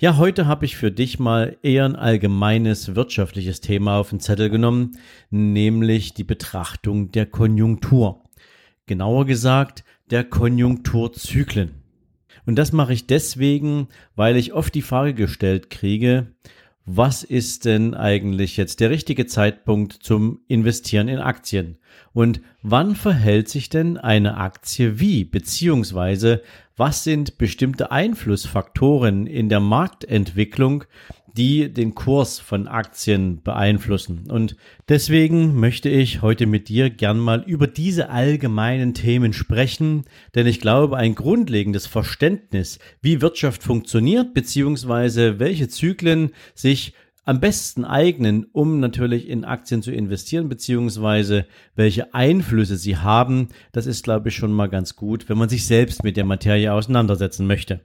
Ja, heute habe ich für dich mal eher ein allgemeines wirtschaftliches Thema auf den Zettel genommen, nämlich die Betrachtung der Konjunktur. Genauer gesagt, der Konjunkturzyklen. Und das mache ich deswegen, weil ich oft die Frage gestellt kriege, was ist denn eigentlich jetzt der richtige Zeitpunkt zum Investieren in Aktien? Und wann verhält sich denn eine Aktie wie? Beziehungsweise was sind bestimmte Einflussfaktoren in der Marktentwicklung, die den Kurs von Aktien beeinflussen. Und deswegen möchte ich heute mit dir gern mal über diese allgemeinen Themen sprechen, denn ich glaube, ein grundlegendes Verständnis, wie Wirtschaft funktioniert, beziehungsweise welche Zyklen sich am besten eignen, um natürlich in Aktien zu investieren, beziehungsweise welche Einflüsse sie haben, das ist, glaube ich, schon mal ganz gut, wenn man sich selbst mit der Materie auseinandersetzen möchte.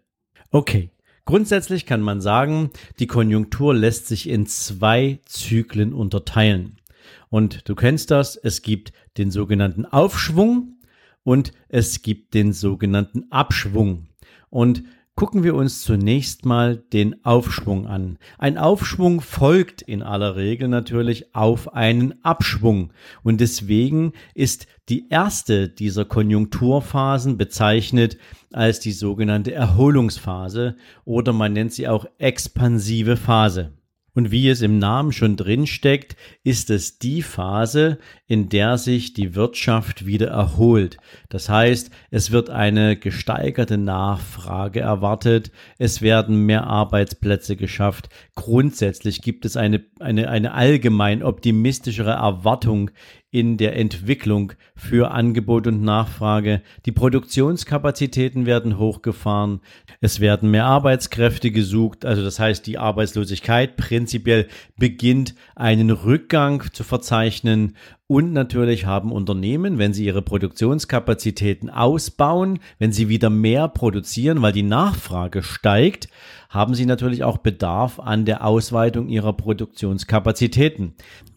Okay, Grundsätzlich kann man sagen, die Konjunktur lässt sich in zwei Zyklen unterteilen. Und du kennst das, es gibt den sogenannten Aufschwung und es gibt den sogenannten Abschwung. Und Gucken wir uns zunächst mal den Aufschwung an. Ein Aufschwung folgt in aller Regel natürlich auf einen Abschwung und deswegen ist die erste dieser Konjunkturphasen bezeichnet als die sogenannte Erholungsphase oder man nennt sie auch expansive Phase. Und wie es im Namen schon drin steckt, ist es die Phase, in der sich die Wirtschaft wieder erholt. Das heißt, es wird eine gesteigerte Nachfrage erwartet, es werden mehr Arbeitsplätze geschafft. Grundsätzlich gibt es eine, eine, eine allgemein optimistischere Erwartung in der Entwicklung für Angebot und Nachfrage. Die Produktionskapazitäten werden hochgefahren. Es werden mehr Arbeitskräfte gesucht. Also das heißt, die Arbeitslosigkeit prinzipiell beginnt einen Rückgang zu verzeichnen. Und natürlich haben Unternehmen, wenn sie ihre Produktionskapazitäten ausbauen, wenn sie wieder mehr produzieren, weil die Nachfrage steigt, haben sie natürlich auch Bedarf an der Ausweitung ihrer Produktionskapazitäten.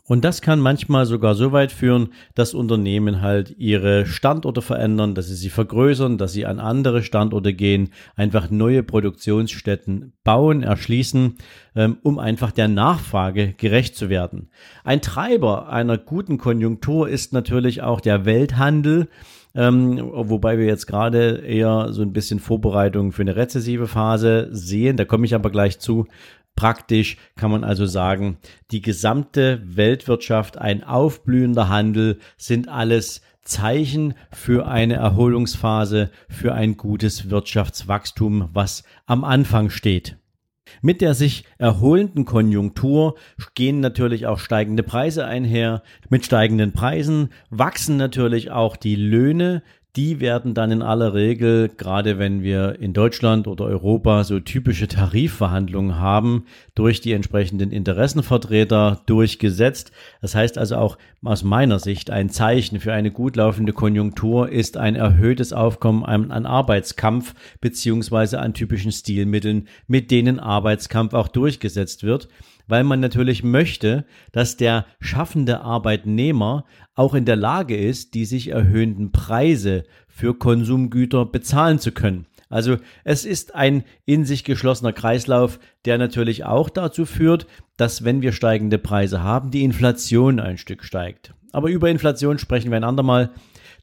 Und das kann manchmal sogar so weit führen, dass Unternehmen halt ihre Standorte verändern, dass sie sie vergrößern, dass sie an andere Standorte gehen, einfach neue Produktionsstätten bauen, erschließen, ähm, um einfach der Nachfrage gerecht zu werden. Ein Treiber einer guten Konjunktur ist natürlich auch der Welthandel. Ähm, wobei wir jetzt gerade eher so ein bisschen Vorbereitung für eine rezessive Phase sehen. Da komme ich aber gleich zu. Praktisch kann man also sagen, die gesamte Weltwirtschaft, ein aufblühender Handel sind alles Zeichen für eine Erholungsphase, für ein gutes Wirtschaftswachstum, was am Anfang steht. Mit der sich erholenden Konjunktur gehen natürlich auch steigende Preise einher. Mit steigenden Preisen wachsen natürlich auch die Löhne, die werden dann in aller Regel, gerade wenn wir in Deutschland oder Europa so typische Tarifverhandlungen haben, durch die entsprechenden Interessenvertreter durchgesetzt. Das heißt also auch aus meiner Sicht ein Zeichen für eine gut laufende Konjunktur ist ein erhöhtes Aufkommen an Arbeitskampf beziehungsweise an typischen Stilmitteln, mit denen Arbeitskampf auch durchgesetzt wird weil man natürlich möchte, dass der schaffende Arbeitnehmer auch in der Lage ist, die sich erhöhenden Preise für Konsumgüter bezahlen zu können. Also es ist ein in sich geschlossener Kreislauf, der natürlich auch dazu führt, dass wenn wir steigende Preise haben, die Inflation ein Stück steigt. Aber über Inflation sprechen wir ein andermal.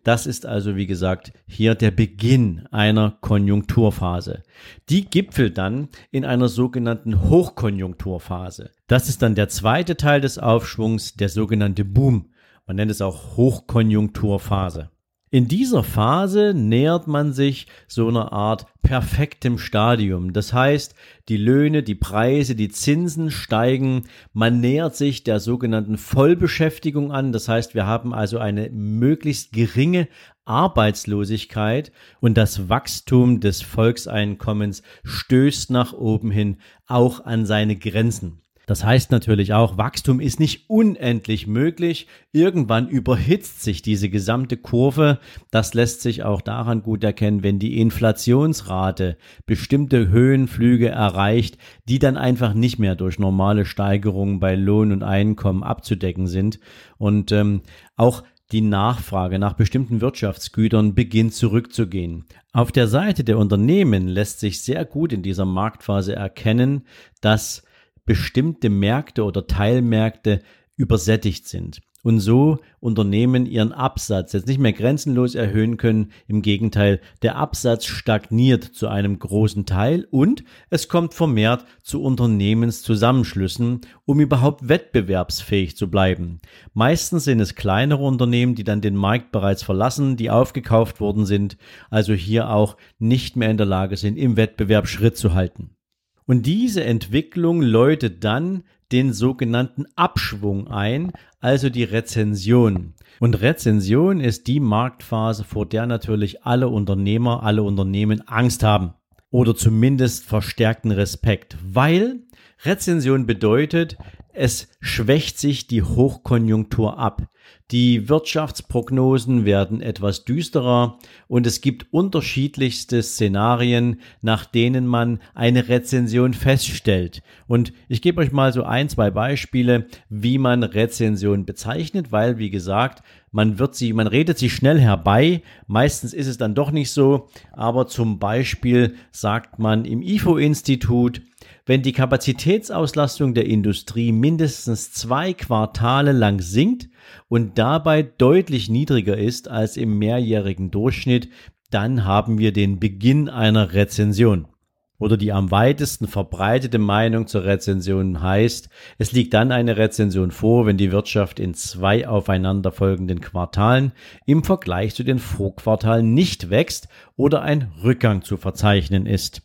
Das ist also, wie gesagt, hier der Beginn einer Konjunkturphase. Die gipfelt dann in einer sogenannten Hochkonjunkturphase. Das ist dann der zweite Teil des Aufschwungs, der sogenannte Boom. Man nennt es auch Hochkonjunkturphase. In dieser Phase nähert man sich so einer Art perfektem Stadium. Das heißt, die Löhne, die Preise, die Zinsen steigen. Man nähert sich der sogenannten Vollbeschäftigung an. Das heißt, wir haben also eine möglichst geringe Arbeitslosigkeit und das Wachstum des Volkseinkommens stößt nach oben hin auch an seine Grenzen. Das heißt natürlich auch, Wachstum ist nicht unendlich möglich. Irgendwann überhitzt sich diese gesamte Kurve. Das lässt sich auch daran gut erkennen, wenn die Inflationsrate bestimmte Höhenflüge erreicht, die dann einfach nicht mehr durch normale Steigerungen bei Lohn und Einkommen abzudecken sind. Und ähm, auch die Nachfrage nach bestimmten Wirtschaftsgütern beginnt zurückzugehen. Auf der Seite der Unternehmen lässt sich sehr gut in dieser Marktphase erkennen, dass bestimmte Märkte oder Teilmärkte übersättigt sind und so Unternehmen ihren Absatz jetzt nicht mehr grenzenlos erhöhen können. Im Gegenteil, der Absatz stagniert zu einem großen Teil und es kommt vermehrt zu Unternehmenszusammenschlüssen, um überhaupt wettbewerbsfähig zu bleiben. Meistens sind es kleinere Unternehmen, die dann den Markt bereits verlassen, die aufgekauft worden sind, also hier auch nicht mehr in der Lage sind, im Wettbewerb Schritt zu halten. Und diese Entwicklung läutet dann den sogenannten Abschwung ein, also die Rezension. Und Rezension ist die Marktphase, vor der natürlich alle Unternehmer, alle Unternehmen Angst haben oder zumindest verstärkten Respekt, weil Rezension bedeutet, es schwächt sich die Hochkonjunktur ab. Die Wirtschaftsprognosen werden etwas düsterer und es gibt unterschiedlichste Szenarien, nach denen man eine Rezension feststellt. Und ich gebe euch mal so ein, zwei Beispiele, wie man Rezension bezeichnet, weil, wie gesagt, man wird sie, man redet sie schnell herbei. Meistens ist es dann doch nicht so. Aber zum Beispiel sagt man im IFO-Institut, wenn die Kapazitätsauslastung der Industrie mindestens zwei Quartale lang sinkt und dabei deutlich niedriger ist als im mehrjährigen Durchschnitt, dann haben wir den Beginn einer Rezension. Oder die am weitesten verbreitete Meinung zur Rezension heißt, es liegt dann eine Rezension vor, wenn die Wirtschaft in zwei aufeinanderfolgenden Quartalen im Vergleich zu den Vorquartalen nicht wächst oder ein Rückgang zu verzeichnen ist.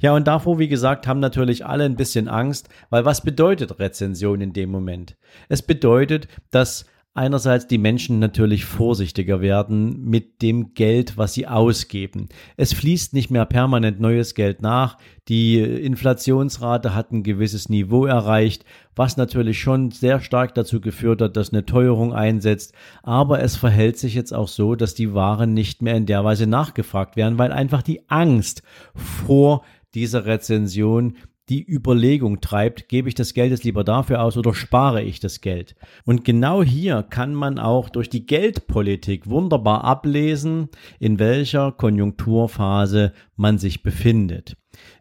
Ja, und davor, wie gesagt, haben natürlich alle ein bisschen Angst, weil was bedeutet Rezension in dem Moment? Es bedeutet, dass einerseits die Menschen natürlich vorsichtiger werden mit dem Geld, was sie ausgeben. Es fließt nicht mehr permanent neues Geld nach. Die Inflationsrate hat ein gewisses Niveau erreicht, was natürlich schon sehr stark dazu geführt hat, dass eine Teuerung einsetzt. Aber es verhält sich jetzt auch so, dass die Waren nicht mehr in der Weise nachgefragt werden, weil einfach die Angst vor dieser Rezension die Überlegung treibt, gebe ich das Geld jetzt lieber dafür aus oder spare ich das Geld? Und genau hier kann man auch durch die Geldpolitik wunderbar ablesen, in welcher Konjunkturphase man sich befindet.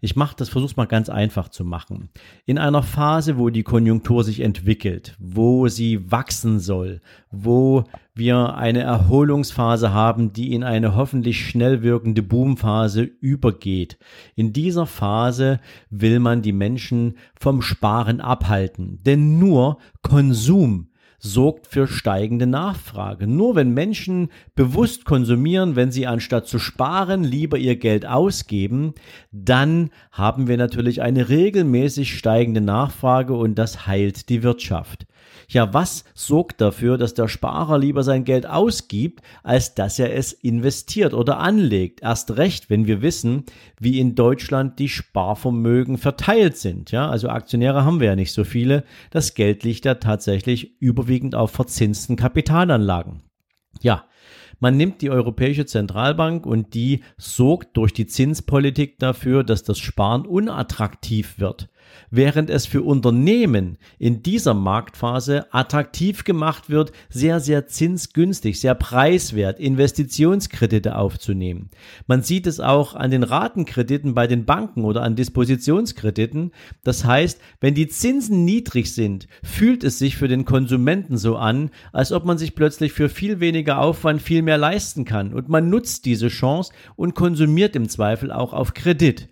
Ich mache das, versuch's mal ganz einfach zu machen. In einer Phase, wo die Konjunktur sich entwickelt, wo sie wachsen soll, wo wir eine Erholungsphase haben, die in eine hoffentlich schnell wirkende Boomphase übergeht. In dieser Phase will man die Menschen vom Sparen abhalten, denn nur Konsum sorgt für steigende Nachfrage. Nur wenn Menschen bewusst konsumieren, wenn sie anstatt zu sparen lieber ihr Geld ausgeben, dann haben wir natürlich eine regelmäßig steigende Nachfrage und das heilt die Wirtschaft. Ja, was sorgt dafür, dass der Sparer lieber sein Geld ausgibt, als dass er es investiert oder anlegt? Erst recht, wenn wir wissen, wie in Deutschland die Sparvermögen verteilt sind. Ja, also Aktionäre haben wir ja nicht so viele. Das Geld liegt ja tatsächlich überwiegend auf verzinsten Kapitalanlagen. Ja, man nimmt die Europäische Zentralbank und die sorgt durch die Zinspolitik dafür, dass das Sparen unattraktiv wird während es für Unternehmen in dieser Marktphase attraktiv gemacht wird, sehr, sehr zinsgünstig, sehr preiswert Investitionskredite aufzunehmen. Man sieht es auch an den Ratenkrediten bei den Banken oder an Dispositionskrediten. Das heißt, wenn die Zinsen niedrig sind, fühlt es sich für den Konsumenten so an, als ob man sich plötzlich für viel weniger Aufwand viel mehr leisten kann. Und man nutzt diese Chance und konsumiert im Zweifel auch auf Kredit.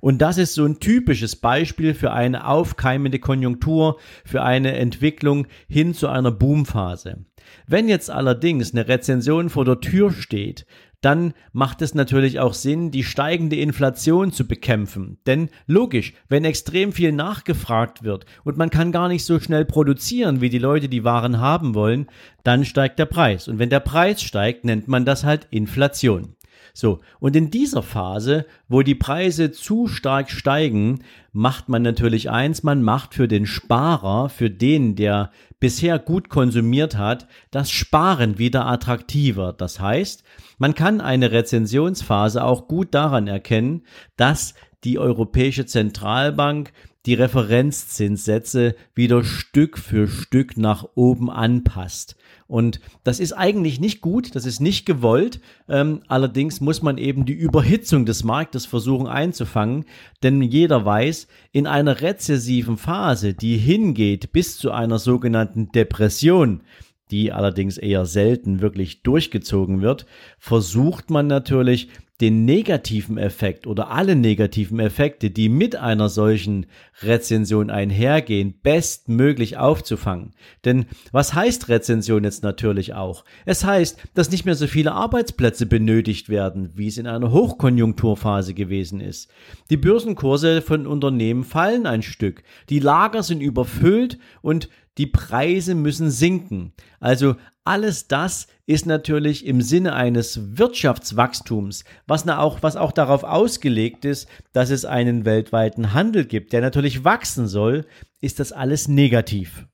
Und das ist so ein typisches Beispiel für eine aufkeimende Konjunktur, für eine Entwicklung hin zu einer Boomphase. Wenn jetzt allerdings eine Rezension vor der Tür steht, dann macht es natürlich auch Sinn, die steigende Inflation zu bekämpfen. Denn logisch, wenn extrem viel nachgefragt wird und man kann gar nicht so schnell produzieren, wie die Leute die Waren haben wollen, dann steigt der Preis. Und wenn der Preis steigt, nennt man das halt Inflation. So, und in dieser Phase, wo die Preise zu stark steigen, macht man natürlich eins, man macht für den Sparer, für den, der bisher gut konsumiert hat, das Sparen wieder attraktiver. Das heißt, man kann eine Rezensionsphase auch gut daran erkennen, dass die Europäische Zentralbank die Referenzzinssätze wieder Stück für Stück nach oben anpasst. Und das ist eigentlich nicht gut, das ist nicht gewollt. Ähm, allerdings muss man eben die Überhitzung des Marktes versuchen einzufangen, denn jeder weiß, in einer rezessiven Phase, die hingeht bis zu einer sogenannten Depression, die allerdings eher selten wirklich durchgezogen wird, versucht man natürlich den negativen Effekt oder alle negativen Effekte, die mit einer solchen Rezension einhergehen, bestmöglich aufzufangen. Denn was heißt Rezension jetzt natürlich auch? Es heißt, dass nicht mehr so viele Arbeitsplätze benötigt werden, wie es in einer Hochkonjunkturphase gewesen ist. Die Börsenkurse von Unternehmen fallen ein Stück, die Lager sind überfüllt und die Preise müssen sinken. Also alles das ist natürlich im Sinne eines Wirtschaftswachstums, was, auch, was auch darauf ausgelegt ist, dass es einen weltweiten Handel gibt, der natürlich wachsen soll, ist das alles negativ.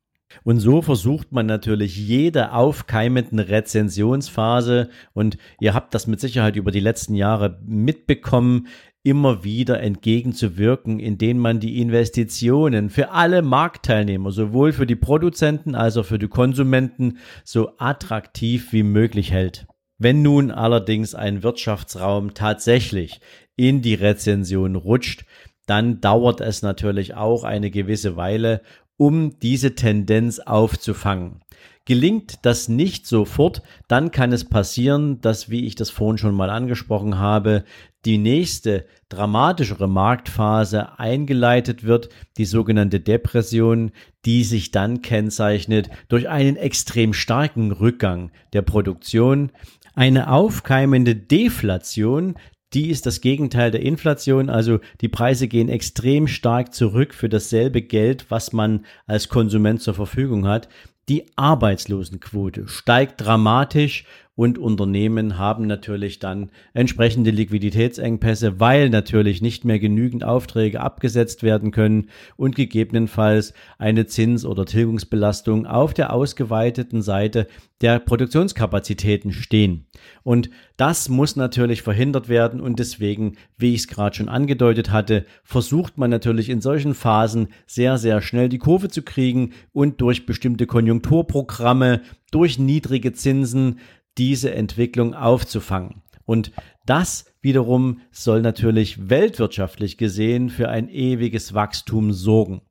Und so versucht man natürlich jede aufkeimenden Rezensionsphase, und ihr habt das mit Sicherheit über die letzten Jahre mitbekommen, immer wieder entgegenzuwirken, indem man die Investitionen für alle Marktteilnehmer, sowohl für die Produzenten als auch für die Konsumenten, so attraktiv wie möglich hält. Wenn nun allerdings ein Wirtschaftsraum tatsächlich in die Rezension rutscht, dann dauert es natürlich auch eine gewisse Weile, um diese Tendenz aufzufangen. Gelingt das nicht sofort, dann kann es passieren, dass, wie ich das vorhin schon mal angesprochen habe, die nächste dramatischere Marktphase eingeleitet wird, die sogenannte Depression, die sich dann kennzeichnet durch einen extrem starken Rückgang der Produktion, eine aufkeimende Deflation, die ist das Gegenteil der Inflation, also die Preise gehen extrem stark zurück für dasselbe Geld, was man als Konsument zur Verfügung hat. Die Arbeitslosenquote steigt dramatisch und Unternehmen haben natürlich dann entsprechende Liquiditätsengpässe, weil natürlich nicht mehr genügend Aufträge abgesetzt werden können und gegebenenfalls eine Zins- oder Tilgungsbelastung auf der ausgeweiteten Seite der Produktionskapazitäten stehen. Und das muss natürlich verhindert werden und deswegen, wie ich es gerade schon angedeutet hatte, versucht man natürlich in solchen Phasen sehr, sehr schnell die Kurve zu kriegen und durch bestimmte Konjunkturprogramme, durch niedrige Zinsen diese Entwicklung aufzufangen. Und das wiederum soll natürlich weltwirtschaftlich gesehen für ein ewiges Wachstum sorgen.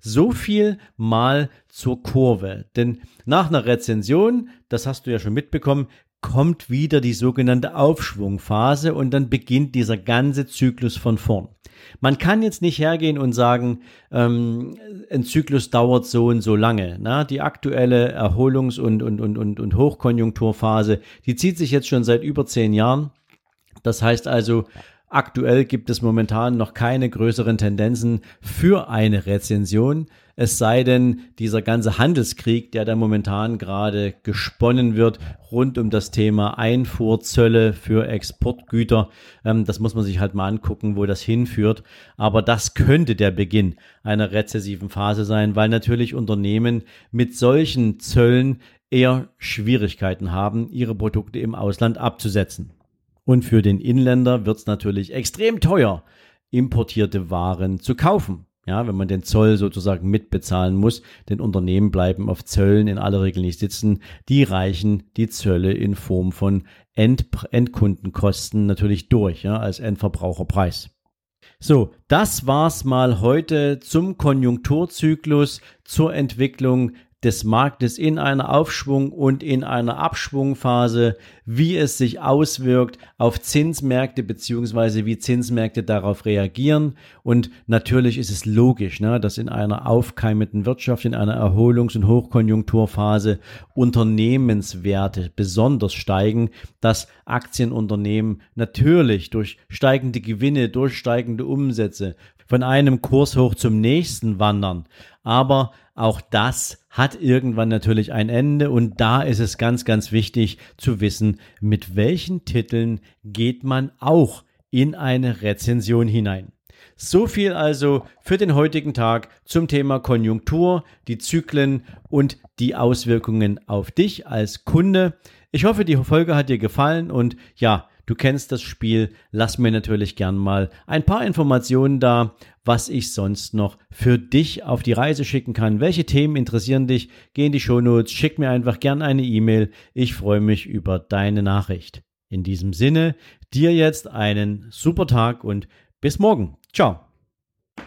So viel mal zur Kurve. Denn nach einer Rezension, das hast du ja schon mitbekommen, kommt wieder die sogenannte Aufschwungphase und dann beginnt dieser ganze Zyklus von vorn. Man kann jetzt nicht hergehen und sagen, ähm, ein Zyklus dauert so und so lange. Na? Die aktuelle Erholungs- und, und, und, und, und Hochkonjunkturphase, die zieht sich jetzt schon seit über zehn Jahren. Das heißt also, Aktuell gibt es momentan noch keine größeren Tendenzen für eine Rezension, es sei denn, dieser ganze Handelskrieg, der da momentan gerade gesponnen wird, rund um das Thema Einfuhrzölle für Exportgüter, ähm, das muss man sich halt mal angucken, wo das hinführt. Aber das könnte der Beginn einer rezessiven Phase sein, weil natürlich Unternehmen mit solchen Zöllen eher Schwierigkeiten haben, ihre Produkte im Ausland abzusetzen. Und für den Inländer wird es natürlich extrem teuer, importierte Waren zu kaufen. Ja, wenn man den Zoll sozusagen mitbezahlen muss, denn Unternehmen bleiben auf Zöllen in aller Regel nicht sitzen. Die reichen die Zölle in Form von End Endkundenkosten natürlich durch, ja, als Endverbraucherpreis. So, das war's mal heute zum Konjunkturzyklus, zur Entwicklung des Marktes in einer Aufschwung und in einer Abschwungphase, wie es sich auswirkt auf Zinsmärkte beziehungsweise wie Zinsmärkte darauf reagieren. Und natürlich ist es logisch, ne, dass in einer aufkeimenden Wirtschaft, in einer Erholungs- und Hochkonjunkturphase Unternehmenswerte besonders steigen, dass Aktienunternehmen natürlich durch steigende Gewinne, durch steigende Umsätze, von einem Kurs hoch zum nächsten wandern. Aber auch das hat irgendwann natürlich ein Ende und da ist es ganz, ganz wichtig zu wissen, mit welchen Titeln geht man auch in eine Rezension hinein. So viel also für den heutigen Tag zum Thema Konjunktur, die Zyklen und die Auswirkungen auf dich als Kunde. Ich hoffe, die Folge hat dir gefallen und ja, du kennst das Spiel. Lass mir natürlich gern mal ein paar Informationen da, was ich sonst noch für dich auf die Reise schicken kann. Welche Themen interessieren dich? Geh in die Shownotes, schick mir einfach gern eine E-Mail. Ich freue mich über deine Nachricht. In diesem Sinne, dir jetzt einen super Tag und bis morgen. Ciao.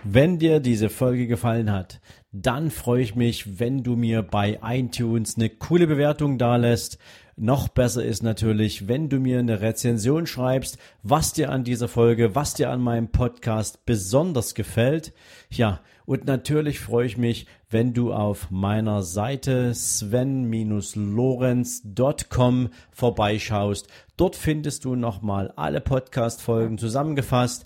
Wenn dir diese Folge gefallen hat, dann freue ich mich, wenn du mir bei iTunes eine coole Bewertung dalässt. Noch besser ist natürlich, wenn du mir eine Rezension schreibst, was dir an dieser Folge, was dir an meinem Podcast besonders gefällt. Ja, und natürlich freue ich mich, wenn du auf meiner Seite sven-lorenz.com vorbeischaust. Dort findest du nochmal alle Podcast-Folgen zusammengefasst